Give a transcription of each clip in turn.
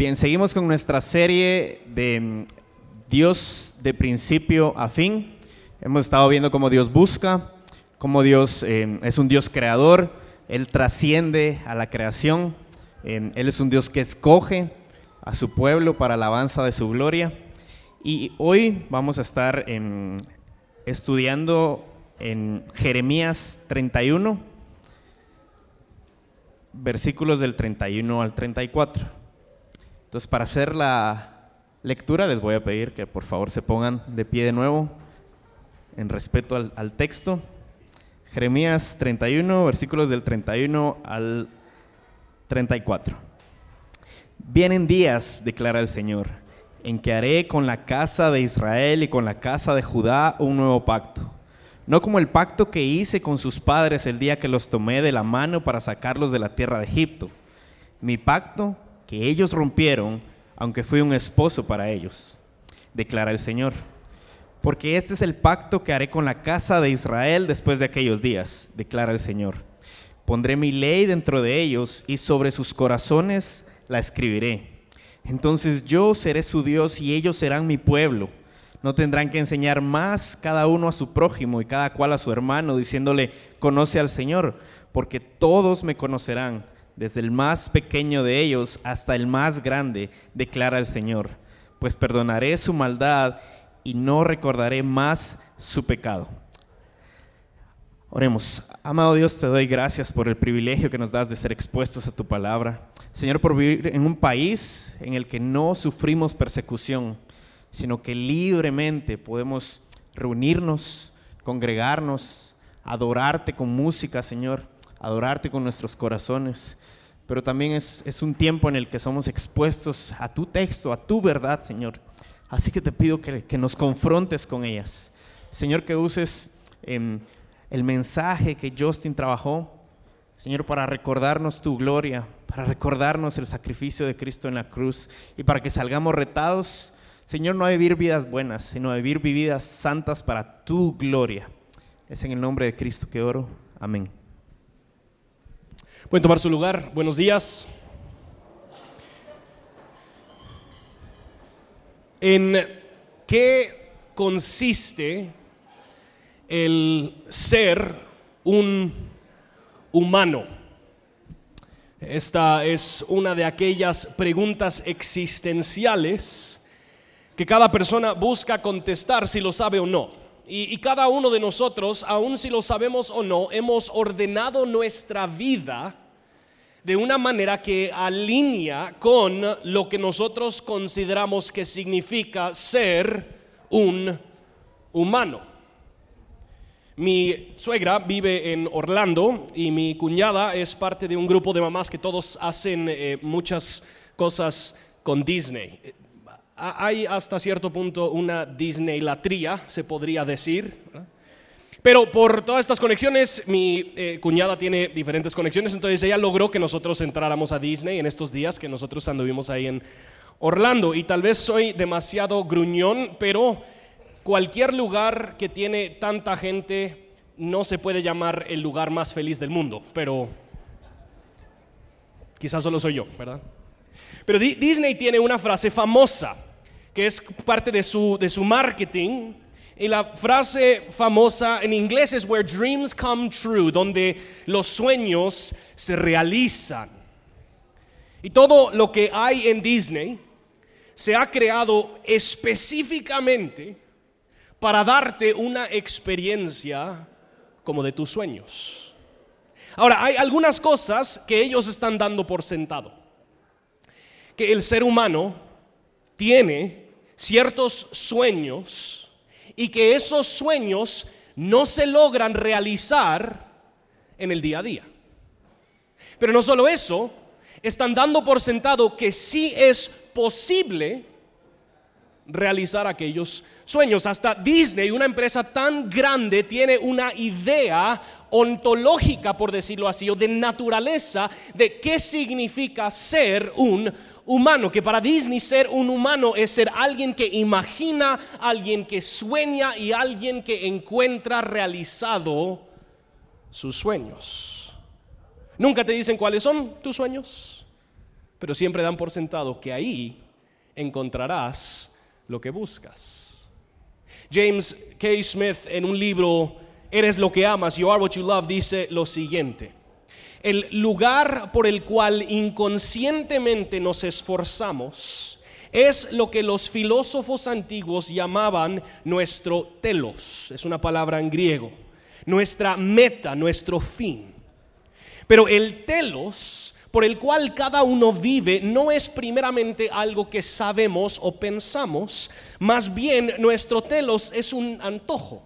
Bien, seguimos con nuestra serie de mm, Dios de principio a fin. Hemos estado viendo cómo Dios busca, cómo Dios eh, es un Dios creador, Él trasciende a la creación, eh, Él es un Dios que escoge a su pueblo para la alabanza de su gloria. Y hoy vamos a estar em, estudiando en Jeremías 31, versículos del 31 al 34. Entonces, para hacer la lectura, les voy a pedir que por favor se pongan de pie de nuevo en respeto al, texto. Jeremías 31, versículos del 31 al 34. Vienen días, declara el Señor, en que haré con la casa de Israel y con la casa de Judá un nuevo pacto. No como el pacto que hice con sus padres el día que los tomé de la mano para sacarlos de la tierra de Egipto. Mi pacto que ellos rompieron, aunque fui un esposo para ellos, declara el Señor. Porque este es el pacto que haré con la casa de Israel después de aquellos días, declara el Señor. Pondré mi ley dentro de ellos y sobre sus corazones la escribiré. Entonces yo seré su Dios y ellos serán mi pueblo. No tendrán que enseñar más cada uno a su prójimo y cada cual a su hermano, diciéndole, conoce al Señor, porque todos me conocerán desde el más pequeño de ellos hasta el más grande, declara el Señor, pues perdonaré su maldad y no recordaré más su pecado. Oremos. Amado Dios, te doy gracias por el privilegio que nos das de ser expuestos a tu palabra. Señor, por vivir en un país en el que no sufrimos persecución, sino que libremente podemos reunirnos, congregarnos, adorarte con música, Señor, adorarte con nuestros corazones pero también es, un tiempo en el que somos expuestos a tu texto, a tu verdad, Señor. Así que te pido que, nos confrontes con ellas. Señor, que uses em, el mensaje que Justin trabajó, Señor, para recordarnos tu gloria, para recordarnos el sacrificio de Cristo en la cruz y para que salgamos retados, Señor, no a vivir vidas buenas, sino a vivir vidas santas para tu gloria. Es en el nombre de Cristo que oro. Amén. Pueden tomar su lugar. Buenos días. ¿En qué consiste el ser un humano? Esta es una de aquellas preguntas existenciales que cada persona busca contestar si lo sabe o no. Y, cada uno de nosotros, aun si lo sabemos o no, hemos ordenado nuestra vida de una manera que alinea con lo que nosotros consideramos que significa ser un humano. Mi suegra vive en Orlando y mi cuñada es parte de un grupo de mamás que todos hacen eh, muchas cosas con Disney hay hasta cierto punto una Disneylatría, se podría decir. Pero por todas estas conexiones, mi eh, cuñada tiene diferentes conexiones, entonces ella logró que nosotros entráramos a Disney en estos días que nosotros anduvimos ahí en Orlando. Y tal vez soy demasiado gruñón, pero cualquier lugar que tiene tanta gente no se puede llamar el lugar más feliz del mundo, pero quizás solo soy yo, ¿verdad? Pero Disney tiene una frase famosa que es parte de su, de su marketing. Y la frase famosa en inglés es Where Dreams Come True, donde los sueños se realizan. Y todo lo que hay en Disney se ha creado específicamente para darte una experiencia como de tus sueños. Ahora, hay algunas cosas que ellos están dando por sentado. Que el ser humano tiene ciertos sueños y que esos sueños no se logran realizar en el día a día. Pero no solo eso, están dando por sentado que sí es posible realizar aquellos sueños. Hasta Disney, una empresa tan grande, tiene una idea ontológica, por decirlo así, o de naturaleza de qué significa ser un humano. Que para Disney ser un humano es ser alguien que imagina, alguien que sueña y alguien que encuentra realizado sus sueños. Nunca te dicen cuáles son tus sueños. pero siempre dan por sentado que ahí encontrarás lo que buscas. James K. Smith en un libro, Eres lo que amas, You Are What You Love, dice lo siguiente. El lugar por el cual inconscientemente nos esforzamos es lo que los filósofos antiguos llamaban nuestro telos, es una palabra en griego, nuestra meta, nuestro fin. Pero el telos por el cual cada uno vive no es primeramente algo que sabemos o pensamos, más bien nuestro telos es un antojo,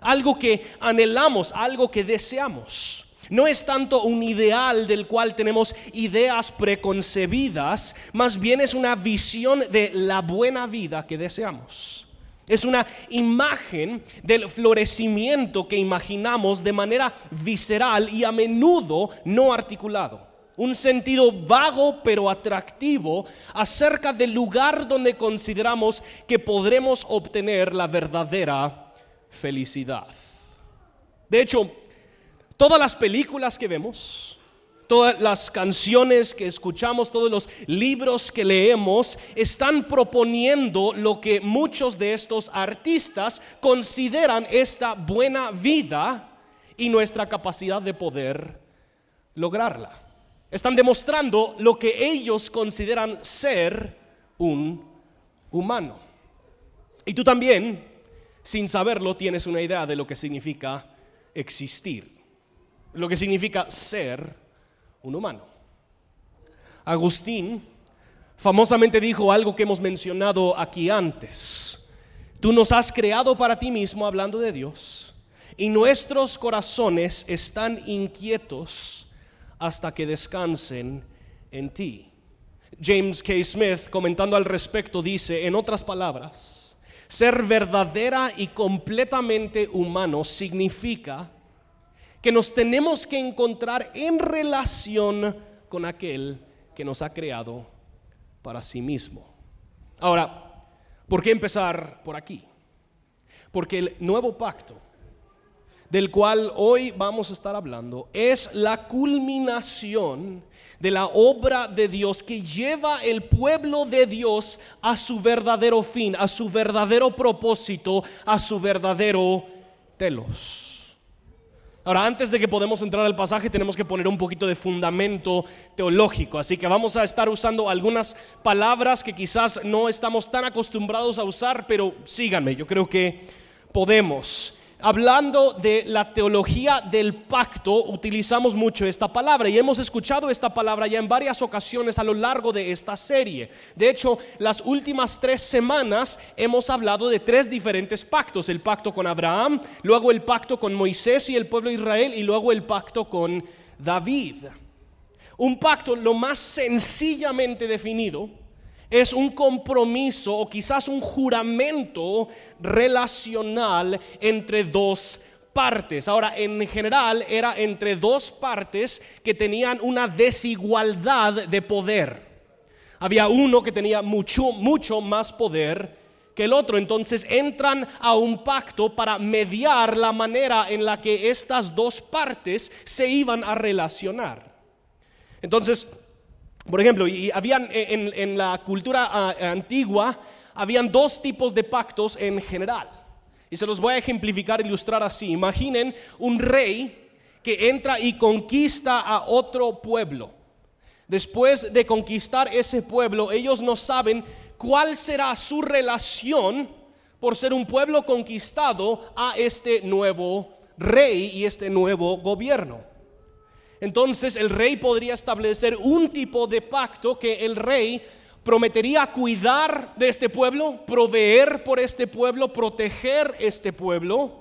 algo que anhelamos, algo que deseamos. No es tanto un ideal del cual tenemos ideas preconcebidas, más bien es una visión de la buena vida que deseamos. Es una imagen del florecimiento que imaginamos de manera visceral y a menudo no articulado. Un sentido vago pero atractivo acerca del lugar donde consideramos que podremos obtener la verdadera felicidad. De hecho, Todas las películas que vemos, todas las canciones que escuchamos, todos los libros que leemos, están proponiendo lo que muchos de estos artistas consideran esta buena vida y nuestra capacidad de poder lograrla. Están demostrando lo que ellos consideran ser un humano. Y tú también, sin saberlo, tienes una idea de lo que significa existir lo que significa ser un humano. Agustín famosamente dijo algo que hemos mencionado aquí antes. Tú nos has creado para ti mismo, hablando de Dios, y nuestros corazones están inquietos hasta que descansen en ti. James K. Smith, comentando al respecto, dice, en otras palabras, ser verdadera y completamente humano significa que nos tenemos que encontrar en relación con aquel que nos ha creado para sí mismo. Ahora, ¿por qué empezar por aquí? Porque el nuevo pacto del cual hoy vamos a estar hablando es la culminación de la obra de Dios que lleva el pueblo de Dios a su verdadero fin, a su verdadero propósito, a su verdadero telos. Ahora, antes de que podamos entrar al pasaje, tenemos que poner un poquito de fundamento teológico. Así que vamos a estar usando algunas palabras que quizás no estamos tan acostumbrados a usar, pero síganme, yo creo que podemos hablando de la teología del pacto, utilizamos mucho esta palabra y hemos escuchado esta palabra ya en varias ocasiones a lo largo de esta serie. De hecho, las últimas tres semanas hemos hablado de tres diferentes pactos. El pacto con Abraham, luego el pacto con Moisés y el pueblo de Israel y luego el pacto con David. Un pacto lo más sencillamente definido es un compromiso o quizás un juramento relacional entre dos partes. Ahora, en general era entre dos partes que tenían una desigualdad de poder. Había uno que tenía mucho, mucho más poder que el otro. Entonces entran a un pacto para mediar la manera en la que estas dos partes se iban a relacionar. Entonces, por ejemplo, y habían eh, en, la cultura ah, antigua, habían dos tipos de pactos en general. Y se los voy a ejemplificar, ilustrar así. Imaginen un rey que entra y conquista a otro pueblo. Después de conquistar ese pueblo, ellos no saben cuál será su relación por ser un pueblo conquistado a este nuevo rey y este nuevo gobierno. Entonces el rey podría establecer un tipo de pacto que el rey prometería cuidar de este pueblo, proveer por este pueblo, proteger este pueblo,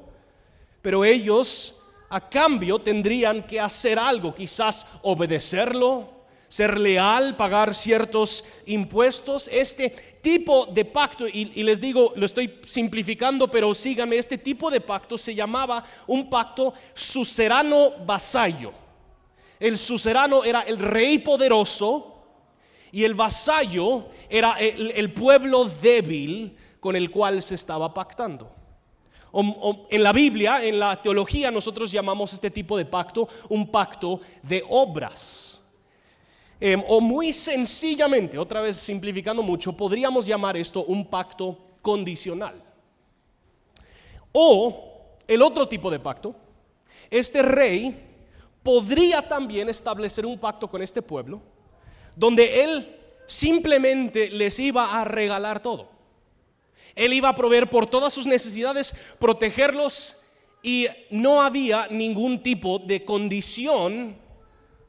pero ellos a cambio tendrían que hacer algo, quizás obedecerlo, ser leal, pagar ciertos impuestos. Este tipo de pacto, y, les digo, lo estoy simplificando, pero síganme, este tipo de pacto se llamaba un pacto sucerano vasallo. El sucerano era el rey poderoso y el vasallo era el, pueblo débil con el cual se estaba pactando. en la Biblia, en la teología, nosotros llamamos este tipo de pacto un pacto de obras. Em, o muy sencillamente, otra vez simplificando mucho, podríamos llamar esto un pacto condicional. O el otro tipo de pacto, este rey podría también establecer un pacto con este pueblo, donde él simplemente les iba a regalar todo. Él iba a proveer por todas sus necesidades, protegerlos y no había ningún tipo de condición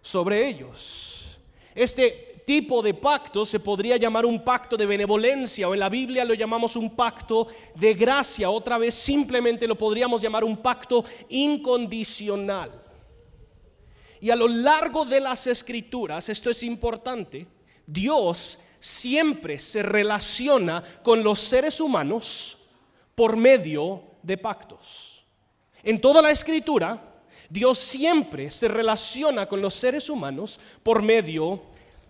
sobre ellos. Este tipo de pacto se podría llamar un pacto de benevolencia o en la Biblia lo llamamos un pacto de gracia. Otra vez simplemente lo podríamos llamar un pacto incondicional. Y a lo largo de las escrituras, esto es importante, Dios siempre se relaciona con los seres humanos por medio de pactos. En toda la escritura, Dios siempre se relaciona con los seres humanos por medio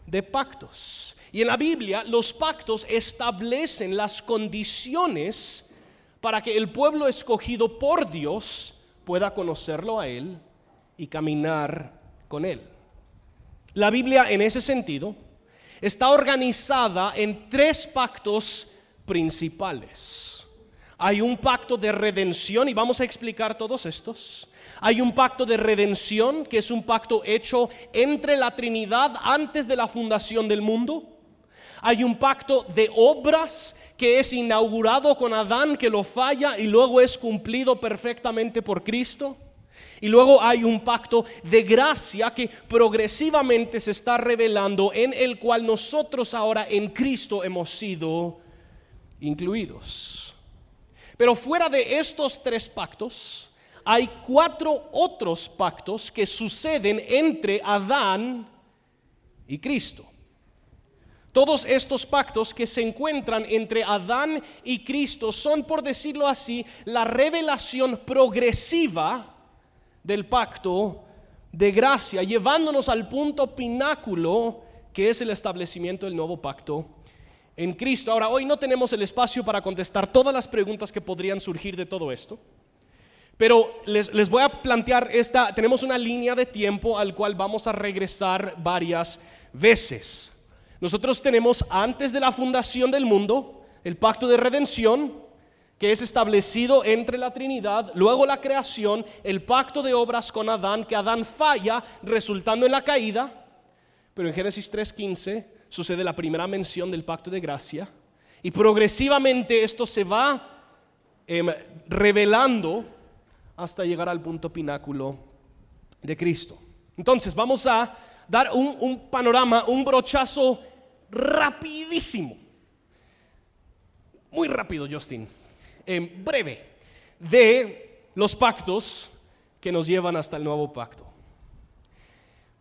de pactos. Y en la Biblia los pactos establecen las condiciones para que el pueblo escogido por Dios pueda conocerlo a Él y caminar con Él. La Biblia en ese sentido está organizada en tres pactos principales. Hay un pacto de redención y vamos a explicar todos estos. Hay un pacto de redención que es un pacto hecho entre la Trinidad antes de la fundación del mundo. Hay un pacto de obras que es inaugurado con Adán que lo falla y luego es cumplido perfectamente por Cristo. Y luego hay un pacto de gracia que progresivamente se está revelando en el cual nosotros ahora en Cristo hemos sido incluidos. Pero fuera de estos tres pactos, hay cuatro otros pactos que suceden entre Adán y Cristo. Todos estos pactos que se encuentran entre Adán y Cristo son, por decirlo así, la revelación progresiva del pacto de gracia, llevándonos al punto pináculo que es el establecimiento del nuevo pacto en Cristo. Ahora, hoy no tenemos el espacio para contestar todas las preguntas que podrían surgir de todo esto, pero les, les voy a plantear esta, tenemos una línea de tiempo al cual vamos a regresar varias veces. Nosotros tenemos antes de la fundación del mundo el pacto de redención, que es establecido entre la Trinidad, luego la creación, el pacto de obras con Adán, que Adán falla resultando en la caída, pero en Génesis 3.15 sucede la primera mención del pacto de gracia, y progresivamente esto se va em, revelando hasta llegar al punto pináculo de Cristo. Entonces vamos a dar un, un panorama, un brochazo rapidísimo, muy rápido, Justin en breve de los pactos que nos llevan hasta el nuevo pacto.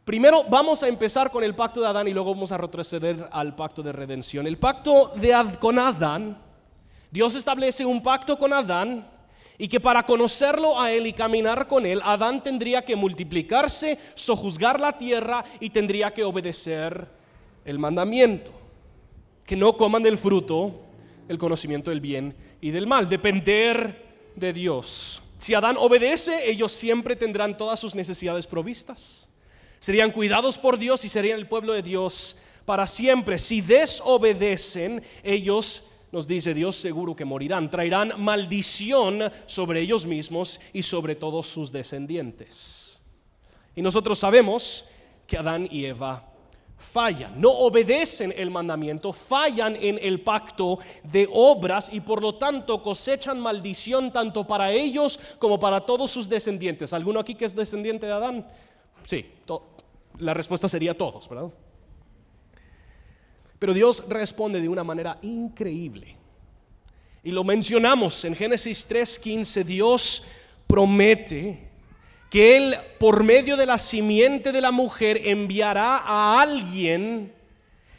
Primero vamos a empezar con el pacto de Adán y luego vamos a retroceder al pacto de redención. El pacto de con Adán, Dios establece un pacto con Adán y que para conocerlo a él y caminar con él, Adán tendría que multiplicarse, sojuzgar la tierra y tendría que obedecer el mandamiento. Que no coman del fruto el conocimiento del bien y del mal, depender de Dios. Si Adán obedece, ellos siempre tendrán todas sus necesidades provistas. Serían cuidados por Dios y serían el pueblo de Dios para siempre. Si desobedecen, ellos, nos dice Dios, seguro que morirán. Traerán maldición sobre ellos mismos y sobre todos sus descendientes. Y nosotros sabemos que Adán y Eva fallan, no obedecen el mandamiento, fallan en el pacto de obras y por lo tanto cosechan maldición tanto para ellos como para todos sus descendientes. ¿Alguno aquí que es descendiente de Adán? Sí, la respuesta sería todos, ¿verdad? Pero Dios responde de una manera increíble. Y lo mencionamos en Génesis 3:15, Dios promete que Él, por medio de la simiente de la mujer, enviará a alguien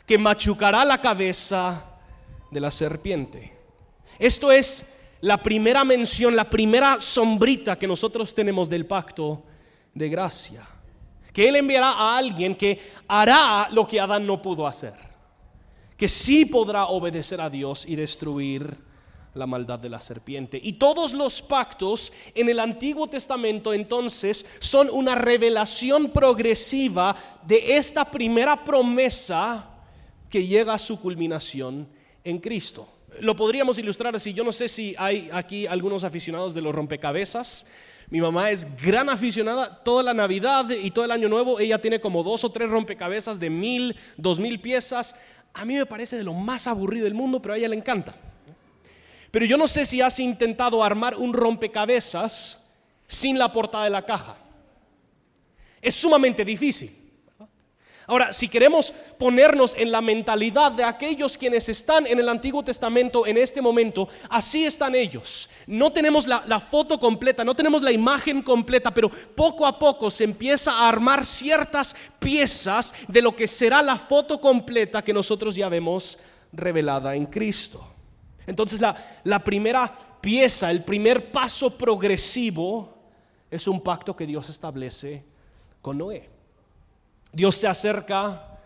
que machucará la cabeza de la serpiente. Esto es la primera mención, la primera sombrita que nosotros tenemos del pacto de gracia. Que Él enviará a alguien que hará lo que Adán no pudo hacer. Que sí podrá obedecer a Dios y destruir la maldad de la serpiente. Y todos los pactos en el Antiguo Testamento entonces son una revelación progresiva de esta primera promesa que llega a su culminación en Cristo. Lo podríamos ilustrar así. Yo no sé si hay aquí algunos aficionados de los rompecabezas. Mi mamá es gran aficionada. Toda la Navidad y todo el Año Nuevo, ella tiene como dos o tres rompecabezas de mil, dos mil piezas. A mí me parece de lo más aburrido del mundo, pero a ella le encanta. Pero yo no sé si has intentado armar un rompecabezas sin la portada de la caja. Es sumamente difícil. Ahora, si queremos ponernos en la mentalidad de aquellos quienes están en el Antiguo Testamento en este momento, así están ellos. No tenemos la, la, foto completa, no tenemos la imagen completa, pero poco a poco se empieza a armar ciertas piezas de lo que será la foto completa que nosotros ya vemos revelada en Cristo. Entonces la, la primera pieza, el primer paso progresivo es un pacto que Dios establece con Noé. Dios se acerca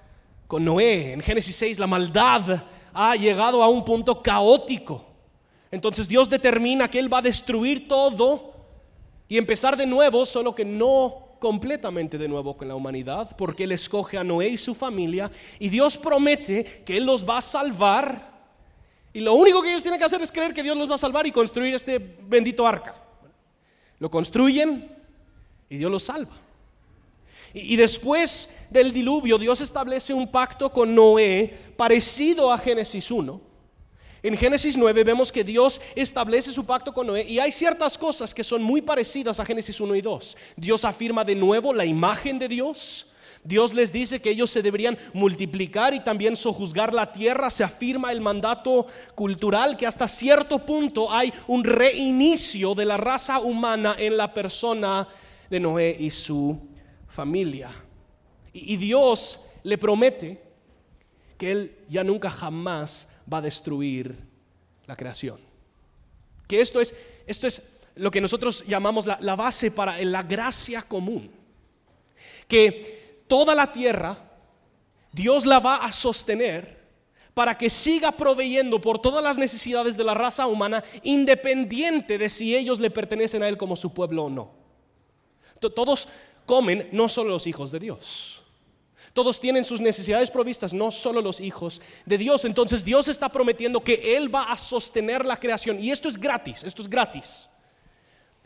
con Noé. En Génesis 6 la maldad ha llegado a un punto caótico. Entonces Dios determina que Él va a destruir todo y empezar de nuevo, solo que no completamente de nuevo con la humanidad, porque Él escoge a Noé y su familia y Dios promete que Él los va a salvar y lo único que ellos tienen que hacer es creer que Dios los va a salvar y construir este bendito arca. Lo construyen y Dios los salva. Y, después del diluvio, Dios establece un pacto con Noé parecido a Génesis 1. En Génesis 9 vemos que Dios establece su pacto con Noé y hay ciertas cosas que son muy parecidas a Génesis 1 y 2. Dios afirma de nuevo la imagen de Dios. Dios les dice que ellos se deberían multiplicar y también sojuzgar la tierra. Se afirma el mandato cultural que hasta cierto punto hay un reinicio de la raza humana en la persona de Noé y su familia. Y, Dios le promete que Él ya nunca jamás va a destruir la creación. Que esto es, esto es lo que nosotros llamamos la, base para la gracia común. Que toda la tierra, Dios la va a sostener para que siga proveyendo por todas las necesidades de la raza humana, independiente de si ellos le pertenecen a Él como su pueblo o no. Todos comen, no solo los hijos de Dios. Todos tienen sus necesidades provistas, no solo los hijos de Dios. Entonces Dios está prometiendo que Él va a sostener la creación. Y esto es gratis, esto es gratis.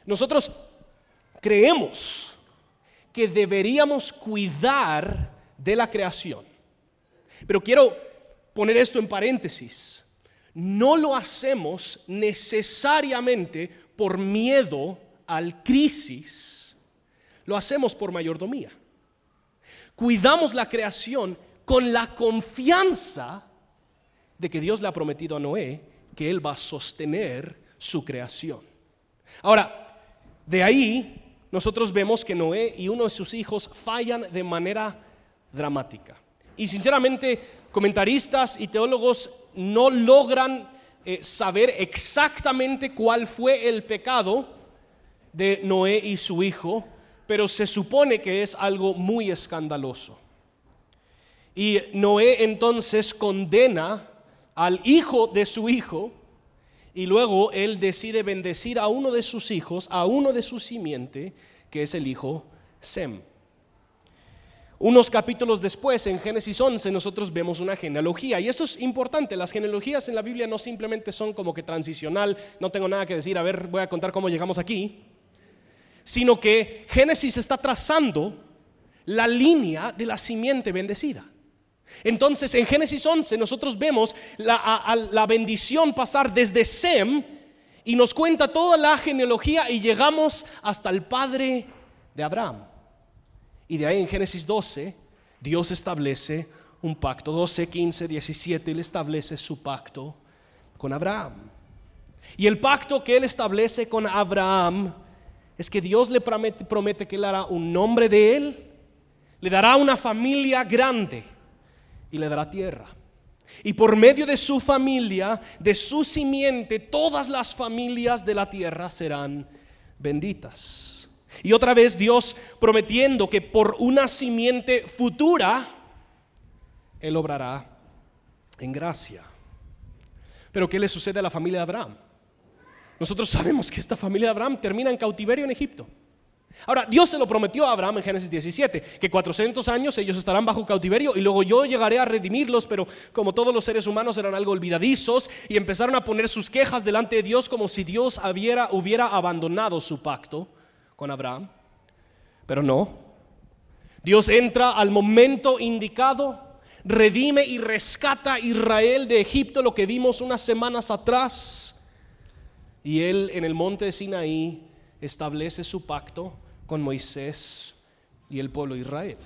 Nosotros creemos que deberíamos cuidar de la creación. Pero quiero poner esto en paréntesis. No lo hacemos necesariamente por miedo al crisis, lo hacemos por mayordomía. Cuidamos la creación con la confianza de que Dios le ha prometido a Noé que Él va a sostener su creación. Ahora, de ahí nosotros vemos que Noé y uno de sus hijos fallan de manera dramática. Y sinceramente, comentaristas y teólogos no logran eh, saber exactamente cuál fue el pecado de Noé y su hijo, pero se supone que es algo muy escandaloso. Y Noé entonces condena al hijo de su hijo y luego él decide bendecir a uno de sus hijos, a uno de su simiente, que es el hijo Sem. Unos capítulos después, en Génesis 11, nosotros vemos una genealogía. Y esto es importante, las genealogías en la Biblia no simplemente son como que transicional, no tengo nada que decir, a ver, voy a contar cómo llegamos aquí, sino que Génesis está trazando la línea de la simiente bendecida. Entonces en Génesis 11 nosotros vemos la, bendición pasar desde Sem y nos cuenta toda la genealogía y llegamos hasta el padre de Abraham. Y de ahí en Génesis 12 Dios establece un pacto. 12, 15, 17 Él establece su pacto con Abraham. Y el pacto que Él establece con Abraham es que Dios le promete, promete que Él hará un nombre de Él, le dará una familia grande y le dará tierra. Y por medio de su familia, de su simiente, todas las familias de la tierra serán benditas. Y otra vez Dios prometiendo que por una simiente futura, Él obrará en gracia. Pero ¿qué le sucede a la familia de Abraham? Nosotros sabemos que esta familia de Abraham termina en cautiverio en Egipto. Ahora, Dios se lo prometió a Abraham en Génesis 17, que 400 años ellos estarán bajo cautiverio y luego yo llegaré a redimirlos, pero como todos los seres humanos eran algo olvidadizos y empezaron a poner sus quejas delante de Dios como si Dios hubiera, hubiera abandonado su pacto con Abraham. Pero no. Dios entra al momento indicado, redime y rescata a Israel de Egipto, lo que vimos unas semanas atrás. Y él en el monte de Sinaí establece su pacto con Moisés y el pueblo de Israel.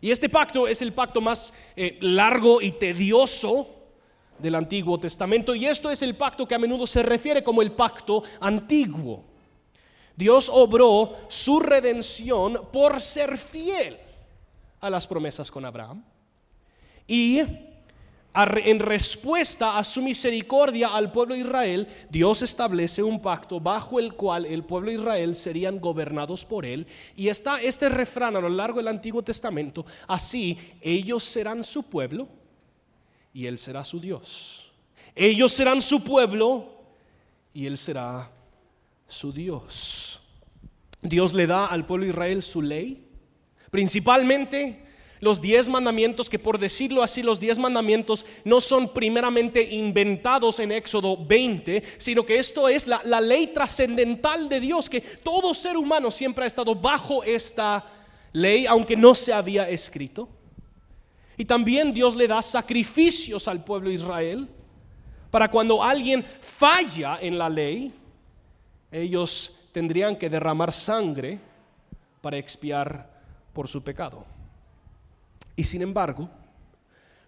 Y este pacto es el pacto más eh, largo y tedioso del Antiguo Testamento. Y esto es el pacto que a menudo se refiere como el pacto antiguo. Dios obró su redención por ser fiel a las promesas con Abraham. Y en respuesta a su misericordia al pueblo de Israel, Dios establece un pacto bajo el cual el pueblo de Israel serían gobernados por él. Y está este refrán a lo largo del Antiguo Testamento, así ellos serán su pueblo y él será su Dios. Ellos serán su pueblo y él será su Dios. Dios le da al pueblo de Israel su ley, principalmente los diez mandamientos, que por decirlo así, los diez mandamientos no son primeramente inventados en Éxodo 20, sino que esto es la, la ley trascendental de Dios, que todo ser humano siempre ha estado bajo esta ley, aunque no se había escrito. Y también Dios le da sacrificios al pueblo de Israel para cuando alguien falla en la ley, ellos tendrían que derramar sangre para expiar por su pecado. Y sin embargo,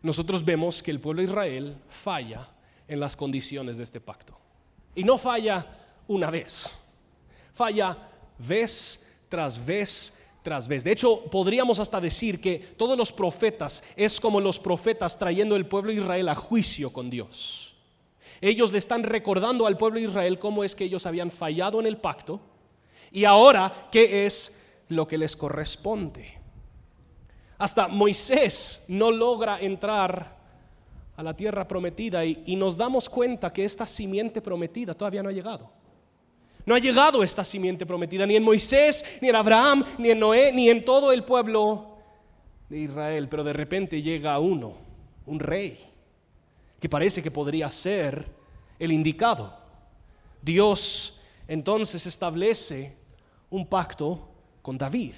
nosotros vemos que el pueblo de Israel falla en las condiciones de este pacto. Y no falla una vez, falla vez tras vez tras vez. De hecho, podríamos hasta decir que todos los profetas es como los profetas trayendo el pueblo de Israel a juicio con Dios. Ellos le están recordando al pueblo de Israel cómo es que ellos habían fallado en el pacto y ahora qué es lo que les corresponde. Hasta Moisés no logra entrar a la tierra prometida y, nos damos cuenta que esta simiente prometida todavía no ha llegado. No ha llegado esta simiente prometida ni en Moisés, ni en Abraham, ni en Noé, ni en todo el pueblo de Israel. Pero de repente llega uno, un rey, que parece que podría ser el indicado. Dios entonces establece un pacto con David.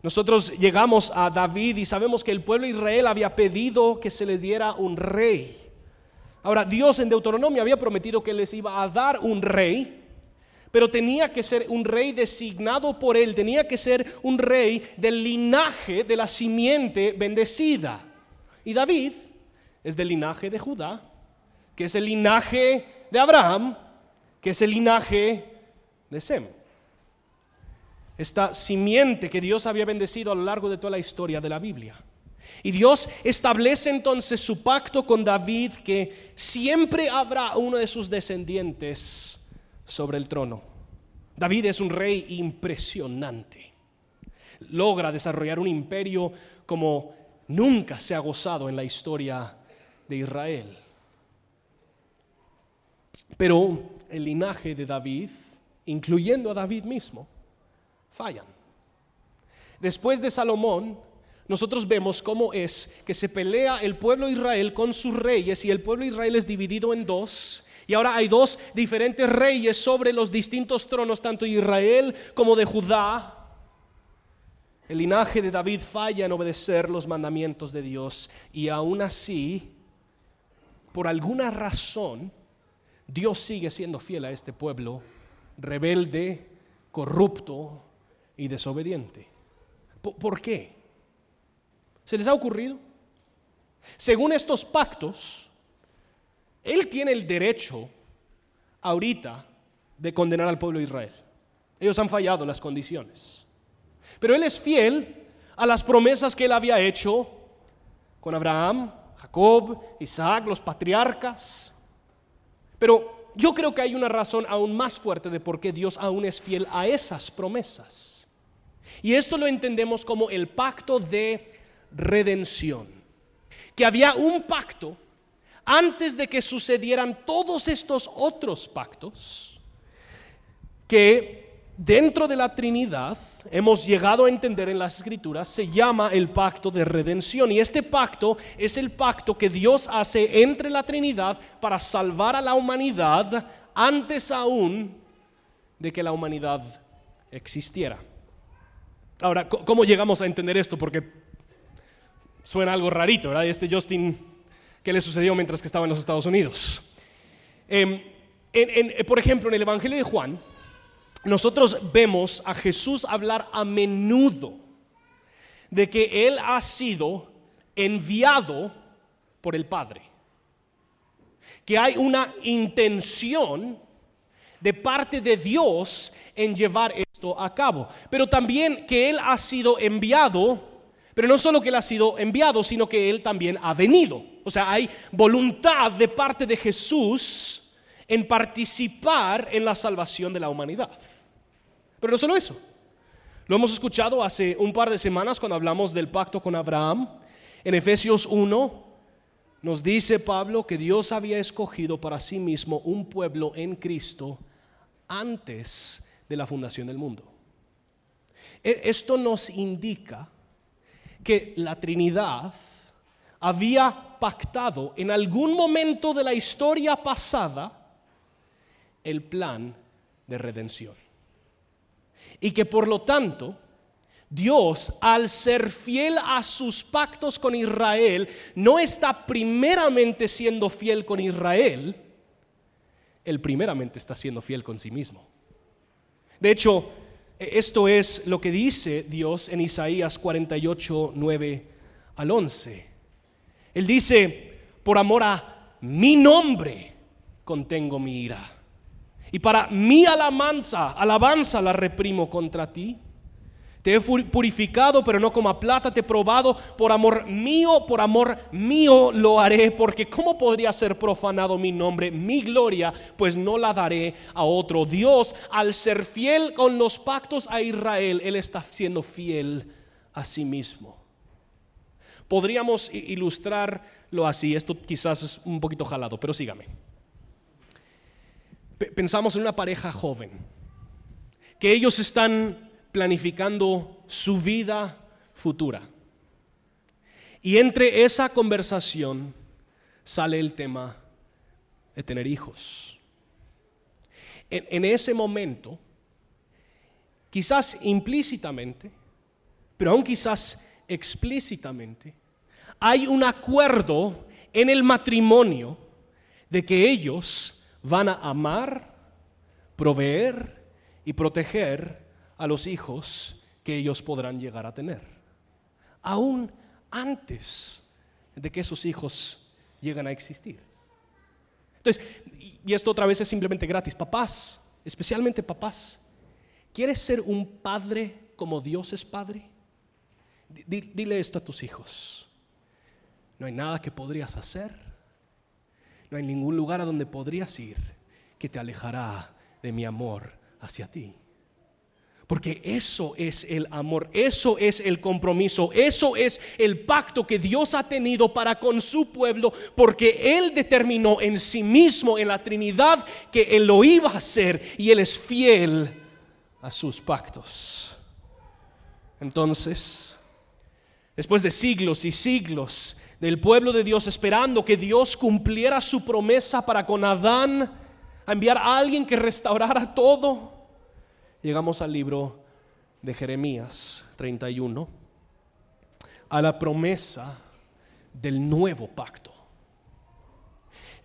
Nosotros llegamos a David y sabemos que el pueblo de Israel había pedido que se le diera un rey. Ahora, Dios en Deuteronomio había prometido que les iba a dar un rey, pero tenía que ser un rey designado por él, tenía que ser un rey del linaje de la simiente bendecida. Y David es del linaje de Judá, que es el linaje de Abraham, que es el linaje de Sem esta simiente que Dios había bendecido a lo largo de toda la historia de la Biblia. Y Dios establece entonces su pacto con David que siempre habrá uno de sus descendientes sobre el trono. David es un rey impresionante. Logra desarrollar un imperio como nunca se ha gozado en la historia de Israel. Pero el linaje de David, incluyendo a David mismo, fallan. Después de Salomón, nosotros vemos cómo es que se pelea el pueblo de Israel con sus reyes y el pueblo de Israel es dividido en dos. Y ahora hay dos diferentes reyes sobre los distintos tronos, tanto de Israel como de Judá. El linaje de David falla en obedecer los mandamientos de Dios y aún así, por alguna razón, Dios sigue siendo fiel a este pueblo rebelde, corrupto, y desobediente. ¿Por qué? ¿Se les ha ocurrido? Según estos pactos, Él tiene el derecho ahorita de condenar al pueblo de Israel. Ellos han fallado las condiciones. Pero Él es fiel a las promesas que Él había hecho con Abraham, Jacob, Isaac, los patriarcas. Pero yo creo que hay una razón aún más fuerte de por qué Dios aún es fiel a esas promesas. Y esto lo entendemos como el pacto de redención. Que había un pacto antes de que sucedieran todos estos otros pactos, que dentro de la Trinidad hemos llegado a entender en las Escrituras, se llama el pacto de redención. Y este pacto es el pacto que Dios hace entre la Trinidad para salvar a la humanidad antes aún de que la humanidad existiera. Ahora, ¿cómo llegamos a entender esto? Porque suena algo rarito, ¿verdad? Este Justin qué le sucedió mientras que estaba en los Estados Unidos. Em, por ejemplo, en el Evangelio de Juan, nosotros vemos a Jesús hablar a menudo de que Él ha sido enviado por el Padre. Que hay una intención de parte de Dios en llevar a cabo. Pero también que Él ha sido enviado, pero no solo que Él ha sido enviado, sino que Él también ha venido. O sea, hay voluntad de parte de Jesús en participar en la salvación de la humanidad. Pero no solo eso. Lo hemos escuchado hace un par de semanas cuando hablamos del pacto con Abraham. En Efesios 1 nos dice Pablo que Dios había escogido para sí mismo un pueblo en Cristo antes de la fundación del mundo. E, esto nos indica que la Trinidad había pactado en algún momento de la historia pasada el plan de redención. Y que por lo tanto, Dios, al ser fiel a sus pactos con Israel, no está primeramente siendo fiel con Israel, él primeramente está siendo fiel con sí mismo. De hecho, esto es lo que dice Dios en Isaías 48, 9 al 11. Él dice, por amor a mi nombre contengo mi ira. Y para mi alabanza, alabanza la reprimo contra ti. Te he purificado, pero no como a plata, te he probado. Por amor mío, por amor mío lo haré, porque ¿cómo podría ser profanado mi nombre, mi gloria? Pues no la daré a otro. Dios, al ser fiel con los pactos a Israel, Él está siendo fiel a sí mismo. Podríamos ilustrarlo así, esto quizás es un poquito jalado, pero sígame. Pensamos en una pareja joven, que ellos están planificando su vida futura. Y entre esa conversación sale el tema de tener hijos. En, ese momento, quizás implícitamente, pero aún quizás explícitamente, hay un acuerdo en el matrimonio de que ellos van a amar, proveer y proteger a los hijos que ellos podrán llegar a tener. Aún antes de que esos hijos lleguen a existir. Entonces, y esto otra vez es simplemente gratis. Papás, especialmente papás, ¿quieres ser un padre como Dios es padre? Dile esto a tus hijos. No hay nada que podrías hacer. No hay ningún lugar a donde podrías ir que te alejará de mi amor hacia ti. Porque eso es el amor, eso es el compromiso, eso es el pacto que Dios ha tenido para con su pueblo, porque Él determinó en sí mismo, en la Trinidad, que Él lo iba a hacer y Él es fiel a sus pactos. Entonces, después de siglos y siglos del pueblo de Dios esperando que Dios cumpliera su promesa para con Adán, a enviar a alguien que restaurara todo, llegamos al libro de Jeremías 31, a la promesa del nuevo pacto.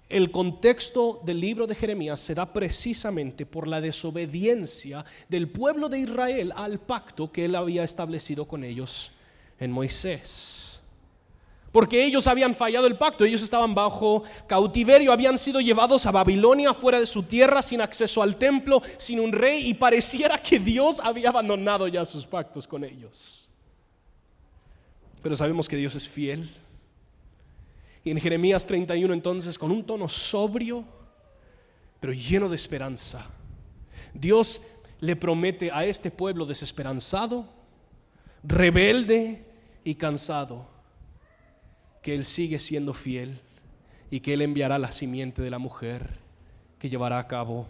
El contexto del libro de Jeremías se da precisamente por la desobediencia del pueblo de Israel al pacto que él había establecido con ellos en Moisés. Porque ellos habían fallado el pacto, ellos estaban bajo cautiverio, habían sido llevados a Babilonia fuera de su tierra, sin acceso al templo, sin un rey, y pareciera que Dios había abandonado ya sus pactos con ellos. Pero sabemos que Dios es fiel. Y en Jeremías 31 entonces, con un tono sobrio, pero lleno de esperanza, Dios le promete a este pueblo desesperanzado, rebelde y cansado, que Él sigue siendo fiel y que Él enviará la simiente de la mujer que llevará a cabo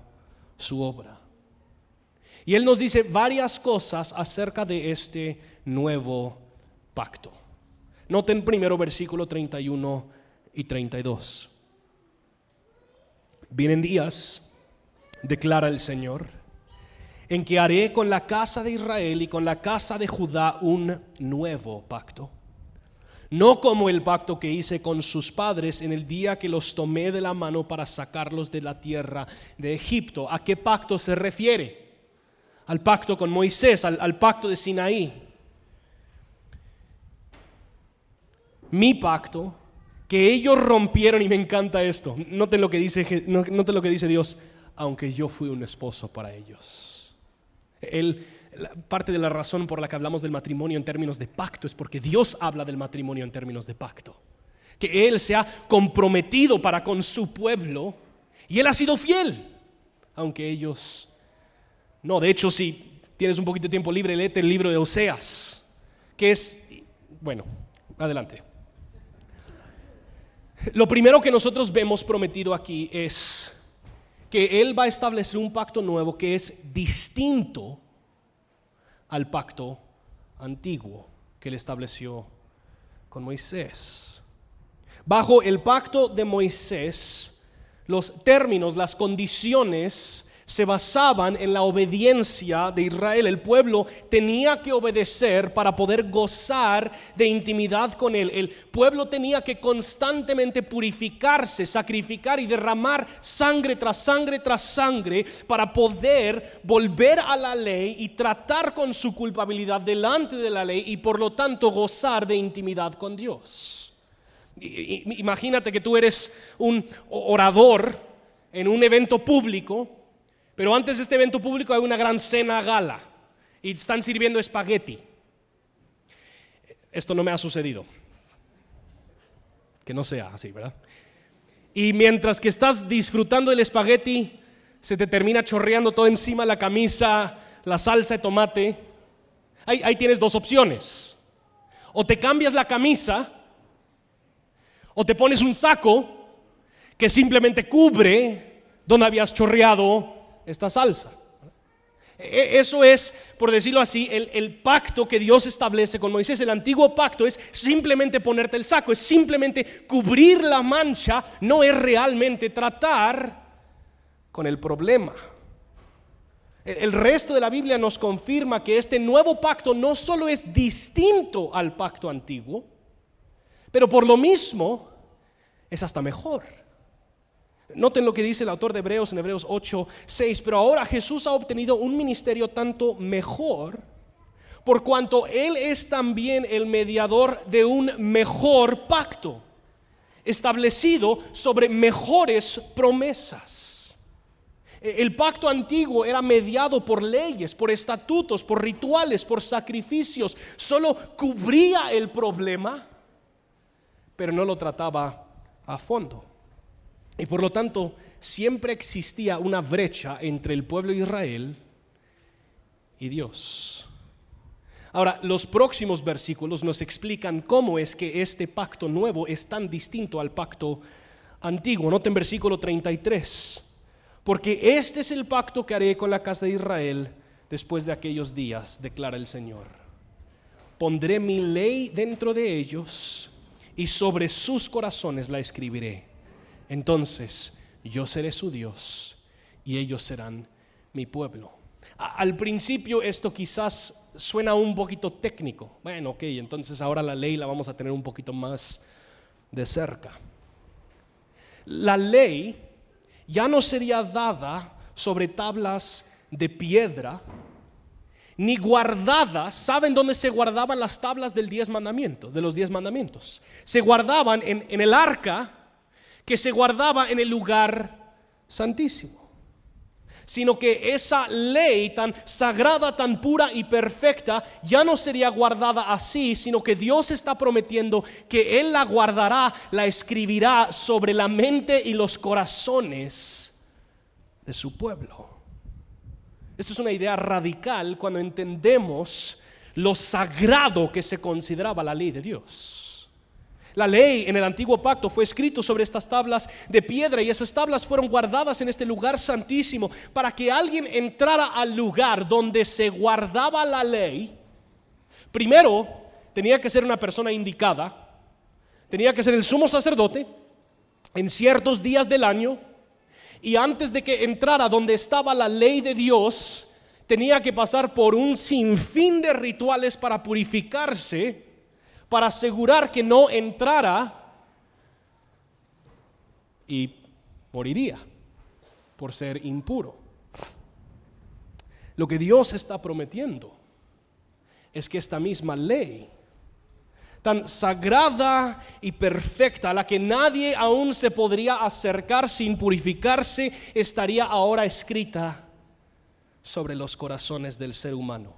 su obra. Y Él nos dice varias cosas acerca de este nuevo pacto. Noten primero versículo 31 y 32. Vienen días, declara el Señor, en que haré con la casa de Israel y con la casa de Judá un nuevo pacto. No como el pacto que hice con sus padres en el día que los tomé de la mano para sacarlos de la tierra de Egipto. ¿A qué pacto se refiere? Al pacto con Moisés, al, pacto de Sinaí. Mi pacto que ellos rompieron y me encanta esto. Noten lo que dice, lo que dice Dios, aunque yo fui un esposo para ellos. Él parte de la razón por la que hablamos del matrimonio en términos de pacto es porque Dios habla del matrimonio en términos de pacto. Que Él se ha comprometido para con su pueblo y Él ha sido fiel, aunque ellos no. De hecho, si tienes un poquito de tiempo libre, léete el libro de Oseas, que es, bueno, adelante. Lo primero que nosotros vemos prometido aquí es que Él va a establecer un pacto nuevo que es distinto al pacto antiguo que él estableció con Moisés. Bajo el pacto de Moisés, los términos, las condiciones se basaban en la obediencia de Israel. El pueblo tenía que obedecer para poder gozar de intimidad con Él. El pueblo tenía que constantemente purificarse, sacrificar y derramar sangre tras sangre tras sangre para poder volver a la ley y tratar con su culpabilidad delante de la ley y por lo tanto gozar de intimidad con Dios. Imagínate que tú eres un orador en un evento público pero antes de este evento público hay una gran cena gala y están sirviendo espagueti. Esto no me ha sucedido. Que no sea así, ¿verdad? Y mientras que estás disfrutando del espagueti, se te termina chorreando todo encima la camisa, la salsa de tomate. Ahí, ahí tienes dos opciones. O te cambias la camisa, o te pones un saco que simplemente cubre donde habías chorreado esta salsa. E, eso es, por decirlo así, el, pacto que Dios establece con Moisés. El antiguo pacto es simplemente ponerte el saco, es simplemente cubrir la mancha, no es realmente tratar con el problema. el resto de la Biblia nos confirma que este nuevo pacto no solo es distinto al pacto antiguo, pero por lo mismo es hasta mejor. Noten lo que dice el autor de Hebreos en Hebreos 8, 6. Pero ahora Jesús ha obtenido un ministerio tanto mejor, por cuanto Él es también el mediador de un mejor pacto, establecido sobre mejores promesas. E, el pacto antiguo era mediado por leyes, por estatutos, por rituales, por sacrificios. Solo cubría el problema, pero no lo trataba a fondo. Y por lo tanto, siempre existía una brecha entre el pueblo de Israel y Dios. Ahora, los próximos versículos nos explican cómo es que este pacto nuevo es tan distinto al pacto antiguo. Noten versículo 33. Porque este es el pacto que haré con la casa de Israel después de aquellos días, declara el Señor. Pondré mi ley dentro de ellos y sobre sus corazones la escribiré entonces yo seré su Dios y ellos serán mi pueblo. Al principio esto quizás suena un poquito técnico. Bueno, ok, entonces ahora la ley la vamos a tener un poquito más de cerca. La ley ya no sería dada sobre tablas de piedra, ni guardadas. ¿Saben dónde se guardaban las tablas del diez mandamientos, de los diez mandamientos? Se guardaban en, en el arca que se guardaba en el lugar santísimo, sino que esa ley tan sagrada, tan pura y perfecta ya no sería guardada así, sino que Dios está prometiendo que Él la guardará, la escribirá sobre la mente y los corazones de su pueblo. Esto es una idea radical cuando entendemos lo sagrado que se consideraba la ley de Dios. La ley en el antiguo pacto fue escrito sobre estas tablas de piedra y esas tablas fueron guardadas en este lugar santísimo para que alguien entrara al lugar donde se guardaba la ley. Primero tenía que ser una persona indicada, tenía que ser el sumo sacerdote en ciertos días del año y antes de que entrara donde estaba la ley de Dios, tenía que pasar por un sinfín de rituales para purificarse para asegurar que no entrara y moriría por ser impuro. Lo que Dios está prometiendo es que esta misma ley, tan sagrada y perfecta, a la que nadie aún se podría acercar sin purificarse, estaría ahora escrita sobre los corazones del ser humano.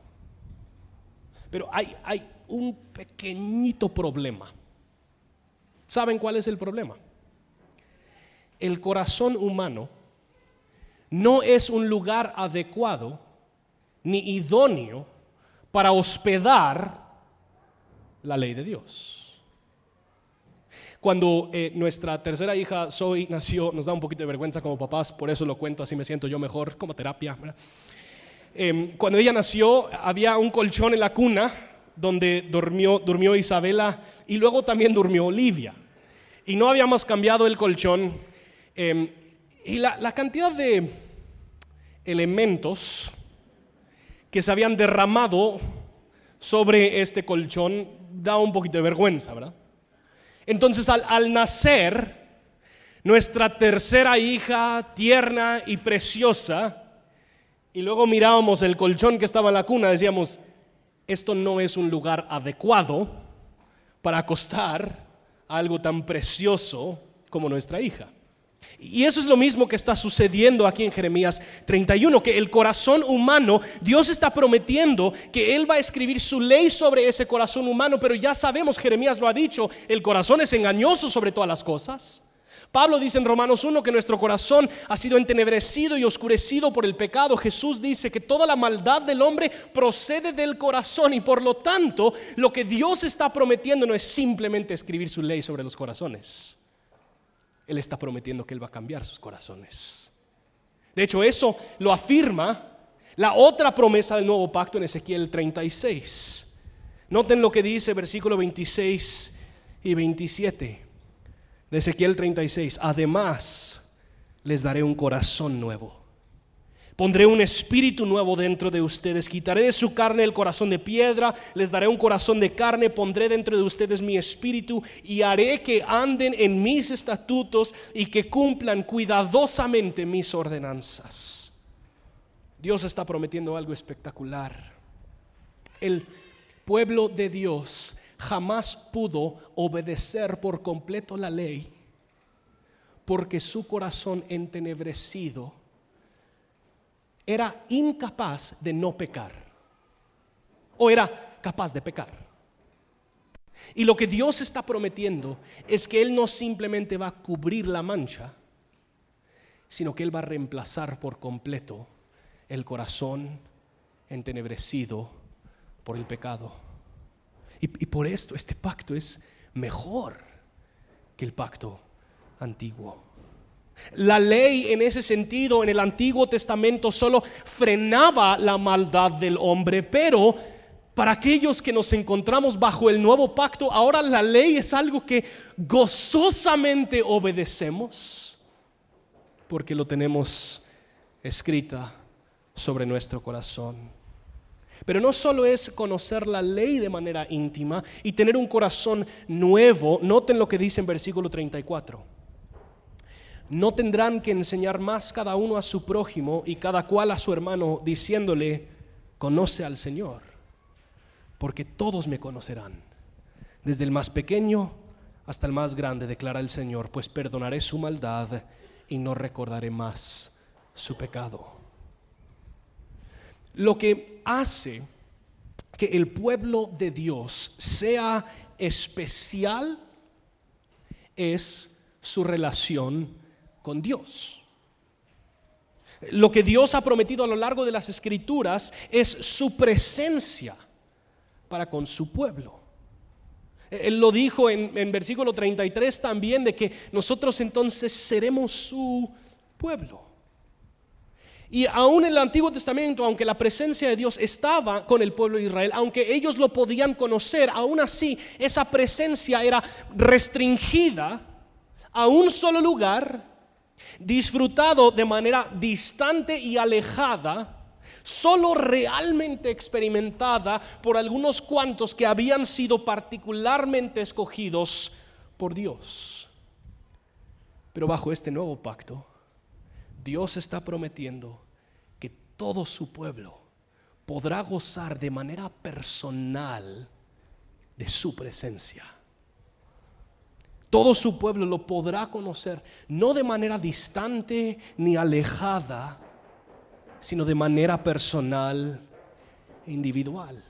Pero hay, hay un pequeñito problema. ¿Saben cuál es el problema? El corazón humano no es un lugar adecuado ni idóneo para hospedar la ley de Dios. Cuando eh, nuestra tercera hija Zoe nació, nos da un poquito de vergüenza como papás, por eso lo cuento, así me siento yo mejor como terapia. Em, cuando ella nació, había un colchón en la cuna donde durmió, durmió Isabela y luego también durmió Olivia. Y no habíamos cambiado el colchón. Em, y la, la cantidad de elementos que se habían derramado sobre este colchón da un poquito de vergüenza, ¿verdad? Entonces al, al, nacer, nuestra tercera hija, tierna y preciosa, y luego mirábamos el colchón que estaba en la cuna, decíamos, esto no es un lugar adecuado para acostar a algo tan precioso como nuestra hija. Y eso es lo mismo que está sucediendo aquí en Jeremías 31, que el corazón humano, Dios está prometiendo que Él va a escribir su ley sobre ese corazón humano, pero ya sabemos, Jeremías lo ha dicho, el corazón es engañoso sobre todas las cosas. Pablo dice en Romanos 1 que nuestro corazón ha sido entenebrecido y oscurecido por el pecado. Jesús dice que toda la maldad del hombre procede del corazón y por lo tanto lo que Dios está prometiendo no es simplemente escribir su ley sobre los corazones. Él está prometiendo que Él va a cambiar sus corazones. De hecho, eso lo afirma la otra promesa del nuevo pacto en Ezequiel 36. Noten lo que dice versículo 26 y 27 de Ezequiel 36, además les daré un corazón nuevo. Pondré un espíritu nuevo dentro de ustedes, quitaré de su carne el corazón de piedra, les daré un corazón de carne, pondré dentro de ustedes mi espíritu y haré que anden en mis estatutos y que cumplan cuidadosamente mis ordenanzas. Dios está prometiendo algo espectacular. El pueblo de Dios jamás pudo obedecer por completo la ley porque su corazón entenebrecido era incapaz de no pecar o era capaz de pecar. Y lo que Dios está prometiendo es que Él no simplemente va a cubrir la mancha, sino que Él va a reemplazar por completo el corazón entenebrecido por el pecado. Y, por esto este pacto es mejor que el pacto antiguo. La ley en ese sentido en el Antiguo Testamento solo frenaba la maldad del hombre, pero para aquellos que nos encontramos bajo el nuevo pacto, ahora la ley es algo que gozosamente obedecemos porque lo tenemos escrita sobre nuestro corazón. Pero no solo es conocer la ley de manera íntima y tener un corazón nuevo, noten lo que dice en versículo 34. No tendrán que enseñar más cada uno a su prójimo y cada cual a su hermano, diciéndole, conoce al Señor, porque todos me conocerán, desde el más pequeño hasta el más grande, declara el Señor, pues perdonaré su maldad y no recordaré más su pecado. Lo que hace que el pueblo de Dios sea especial es su relación con Dios. Lo que Dios ha prometido a lo largo de las escrituras es su presencia para con su pueblo. Él lo dijo en, en versículo 33 también de que nosotros entonces seremos su pueblo. Y aún en el Antiguo Testamento, aunque la presencia de Dios estaba con el pueblo de Israel, aunque ellos lo podían conocer, aún así esa presencia era restringida a un solo lugar, disfrutado de manera distante y alejada, solo realmente experimentada por algunos cuantos que habían sido particularmente escogidos por Dios. Pero bajo este nuevo pacto, Dios está prometiendo todo su pueblo podrá gozar de manera personal de su presencia. Todo su pueblo lo podrá conocer, no de manera distante ni alejada, sino de manera personal e individual.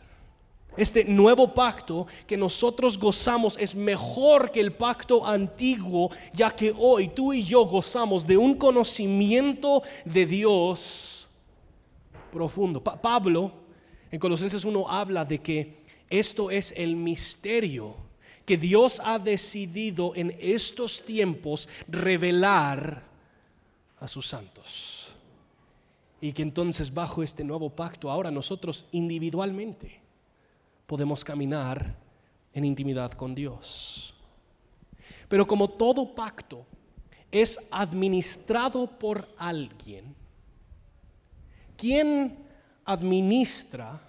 Este nuevo pacto que nosotros gozamos es mejor que el pacto antiguo, ya que hoy tú y yo gozamos de un conocimiento de Dios profundo. Pablo en Colosenses 1 habla de que esto es el misterio que Dios ha decidido en estos tiempos revelar a sus santos. Y que entonces bajo este nuevo pacto ahora nosotros individualmente podemos caminar en intimidad con Dios. Pero como todo pacto es administrado por alguien, ¿quién administra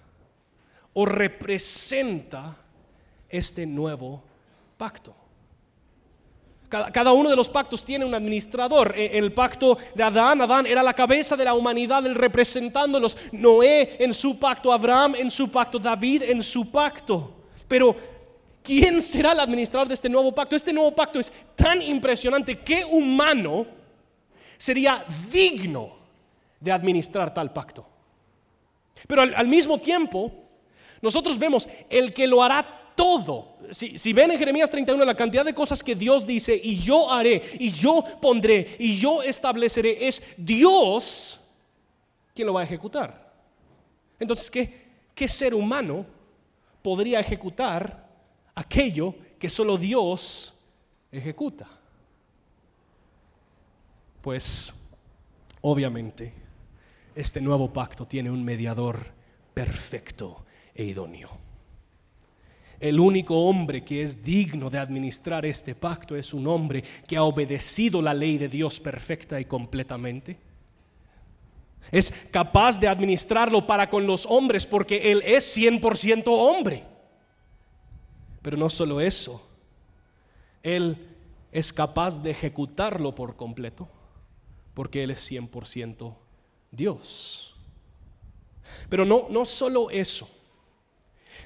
o representa este nuevo pacto? Cada, uno de los pactos tiene un administrador. En el pacto de Adán, Adán era la cabeza de la humanidad, el representándolos. Noé en su pacto, Abraham en su pacto, David en su pacto. Pero, ¿quién será el administrador de este nuevo pacto? Este nuevo pacto es tan impresionante que humano sería digno de administrar tal pacto. Pero al mismo tiempo, nosotros vemos el que lo hará todo. Si, ven en Jeremías 31 la cantidad de cosas que Dios dice, y yo haré, y yo pondré, y yo estableceré, es Dios quien lo va a ejecutar. Entonces, ¿qué, qué ser humano podría ejecutar aquello que solo Dios ejecuta? Pues, obviamente, este nuevo pacto tiene un mediador perfecto e idóneo. El único hombre que es digno de administrar este pacto es un hombre que ha obedecido la ley de Dios perfecta y completamente. Es capaz de administrarlo para con los hombres porque Él es 100% hombre. Pero no solo eso, Él es capaz de ejecutarlo por completo porque Él es 100% Dios. Pero no, no solo eso.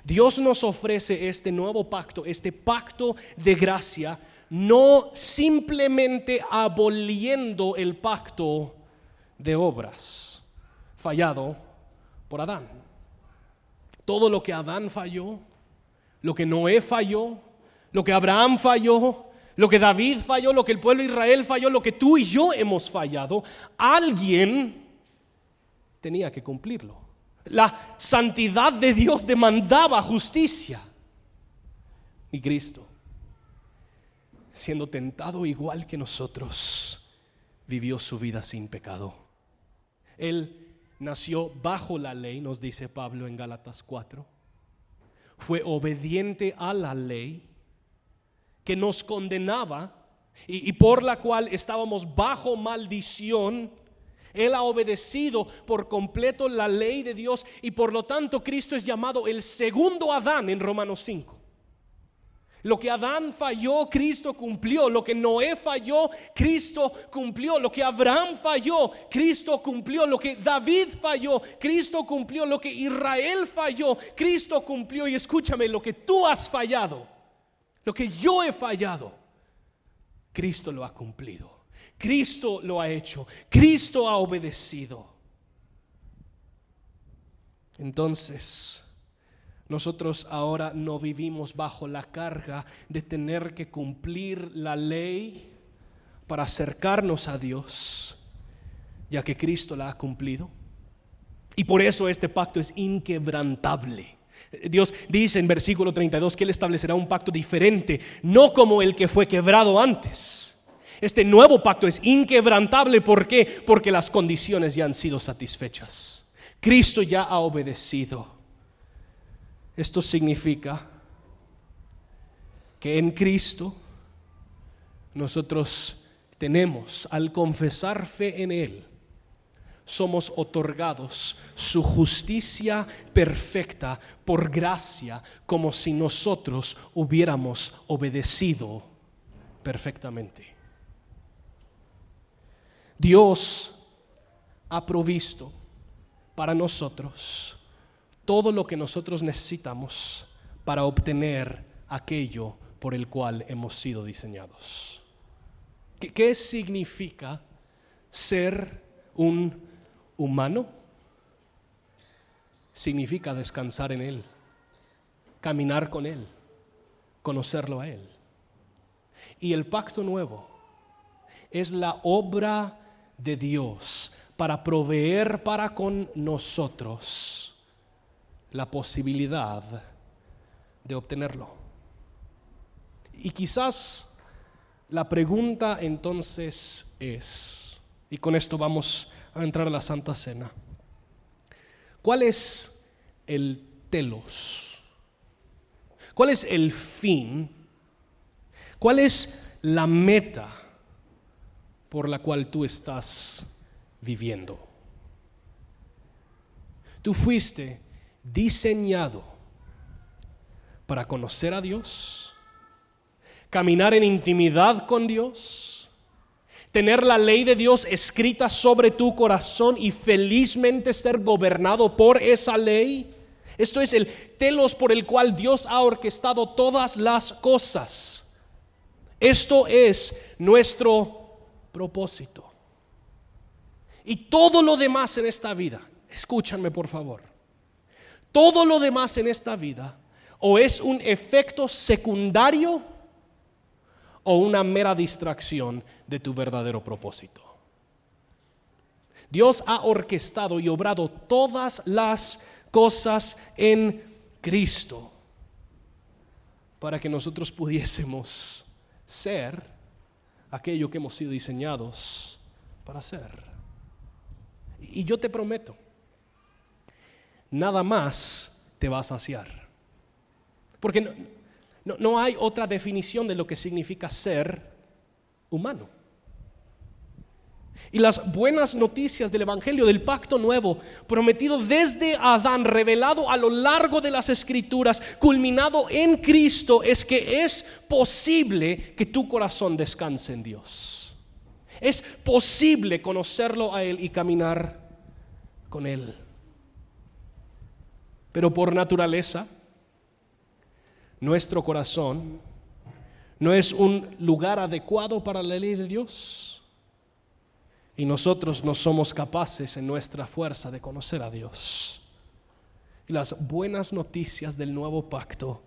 Dios nos ofrece este nuevo pacto, este pacto de gracia, no simplemente aboliendo el pacto de obras fallado por Adán. Todo lo que Adán falló, lo que Noé falló, lo que Abraham falló, lo que David falló, lo que el pueblo de Israel falló, lo que tú y yo hemos fallado, alguien tenía que cumplirlo. La santidad de Dios demandaba justicia. Y Cristo, siendo tentado igual que nosotros, vivió su vida sin pecado. Él nació bajo la ley, nos dice Pablo en Gálatas 4. Fue obediente a la ley que nos condenaba y, y por la cual estábamos bajo maldición él ha obedecido por completo la ley de Dios y por lo tanto Cristo es llamado el segundo Adán en Romanos 5. Lo que Adán falló, Cristo cumplió. Lo que Noé falló, Cristo cumplió. Lo que Abraham falló, Cristo cumplió. Lo que David falló, Cristo cumplió. Lo que Israel falló, Cristo cumplió. Y escúchame, lo que tú has fallado, lo que yo he fallado, Cristo lo ha cumplido. Cristo lo ha hecho, Cristo ha obedecido. Entonces, nosotros ahora no vivimos bajo la carga de tener que cumplir la ley para acercarnos a Dios, ya que Cristo la ha cumplido. Y por eso este pacto es inquebrantable. Dios dice en versículo 32 que Él establecerá un pacto diferente, no como el que fue quebrado antes. Este nuevo pacto es inquebrantable. ¿Por qué? Porque las condiciones ya han sido satisfechas. Cristo ya ha obedecido. Esto significa que en Cristo nosotros tenemos, al confesar fe en Él, somos otorgados su justicia perfecta por gracia, como si nosotros hubiéramos obedecido perfectamente. Dios ha provisto para nosotros todo lo que nosotros necesitamos para obtener aquello por el cual hemos sido diseñados. ¿Qué, significa ser un humano? Significa descansar en Él, caminar con Él, conocerlo a Él. Y el pacto nuevo es la obra de Dios para proveer para con nosotros la posibilidad de obtenerlo. Y quizás la pregunta entonces es, y con esto vamos a entrar a la Santa Cena, ¿cuál es el telos? ¿Cuál es el fin? ¿Cuál es la meta por la cual tú estás viviendo? Tú fuiste diseñado para conocer a Dios, caminar en intimidad con Dios, tener la ley de Dios escrita sobre tu corazón y felizmente ser gobernado por esa ley. Esto es el telos por el cual Dios ha orquestado todas las cosas. Esto es nuestro propósito. Y todo lo demás en esta vida, escúchanme por favor, todo lo demás en esta vida o es un efecto secundario o una mera distracción de tu verdadero propósito. Dios ha orquestado y obrado todas las cosas en Cristo para que nosotros pudiésemos ser aquello que hemos sido diseñados para ser. Y yo te prometo, nada más te va a saciar. Porque no, hay otra definición de lo que significa ser humano. Y las buenas noticias del Evangelio, del pacto nuevo, prometido desde Adán, revelado a lo largo de las escrituras, culminado en Cristo, es que es posible que tu corazón descanse en Dios. Es posible conocerlo a Él y caminar con Él. Pero por naturaleza, nuestro corazón no es un lugar adecuado para la ley de Dios. Y nosotros no somos capaces en nuestra fuerza de conocer a Dios. Y las buenas noticias del nuevo pacto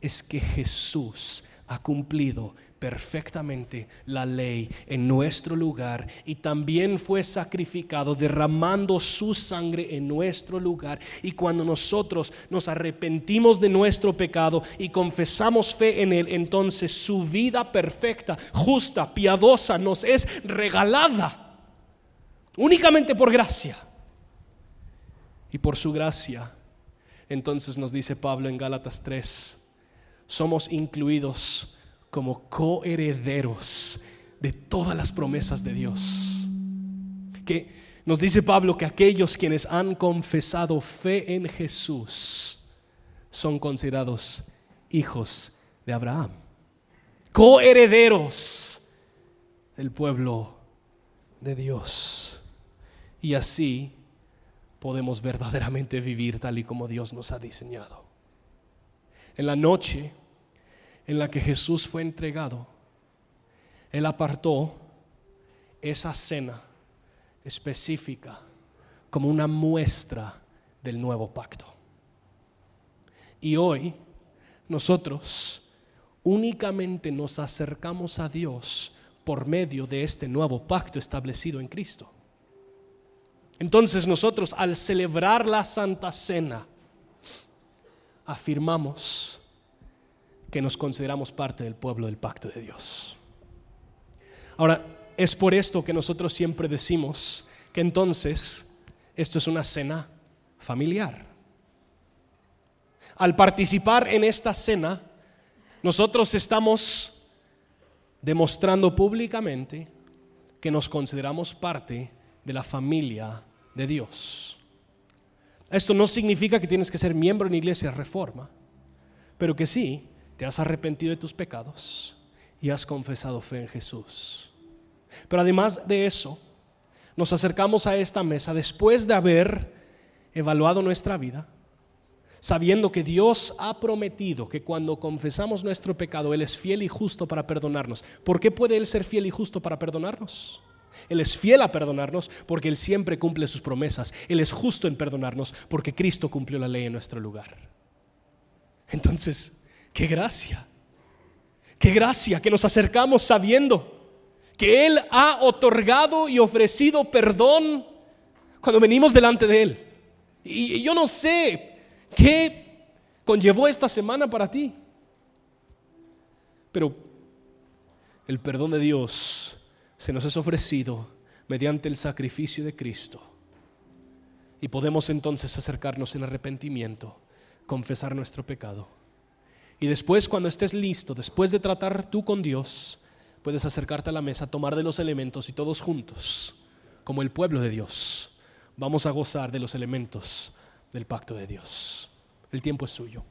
es que Jesús ha cumplido perfectamente la ley en nuestro lugar y también fue sacrificado derramando su sangre en nuestro lugar. Y cuando nosotros nos arrepentimos de nuestro pecado y confesamos fe en Él, entonces su vida perfecta, justa, piadosa nos es regalada únicamente por gracia. Y por su gracia, entonces nos dice Pablo en Gálatas 3, somos incluidos como coherederos de todas las promesas de Dios. Que nos dice Pablo que aquellos quienes han confesado fe en Jesús son considerados hijos de Abraham, coherederos del pueblo de Dios. Y así podemos verdaderamente vivir tal y como Dios nos ha diseñado. En la noche, en la que Jesús fue entregado, Él apartó esa cena específica como una muestra del nuevo pacto. Y hoy nosotros únicamente nos acercamos a Dios por medio de este nuevo pacto establecido en Cristo. Entonces nosotros al celebrar la Santa Cena, afirmamos que nos consideramos parte del pueblo del pacto de Dios. Ahora, es por esto que nosotros siempre decimos que entonces esto es una cena familiar. Al participar en esta cena, nosotros estamos demostrando públicamente que nos consideramos parte de la familia de Dios. Esto no significa que tienes que ser miembro en Iglesia Reforma, pero que sí te has arrepentido de tus pecados y has confesado fe en Jesús. Pero además de eso, nos acercamos a esta mesa después de haber evaluado nuestra vida, sabiendo que Dios ha prometido que cuando confesamos nuestro pecado, Él es fiel y justo para perdonarnos. ¿Por qué puede Él ser fiel y justo para perdonarnos? Él es fiel a perdonarnos porque Él siempre cumple sus promesas. Él es justo en perdonarnos porque Cristo cumplió la ley en nuestro lugar. Entonces, qué gracia, qué gracia que nos acercamos sabiendo que Él ha otorgado y ofrecido perdón cuando venimos delante de Él. Y yo no sé qué conllevó esta semana para ti, pero el perdón de Dios se nos es ofrecido mediante el sacrificio de Cristo. Y podemos entonces acercarnos en arrepentimiento, confesar nuestro pecado. Y después, cuando estés listo, después de tratar tú con Dios, puedes acercarte a la mesa, tomar de los elementos y todos juntos, como el pueblo de Dios, vamos a gozar de los elementos del pacto de Dios. El tiempo es suyo.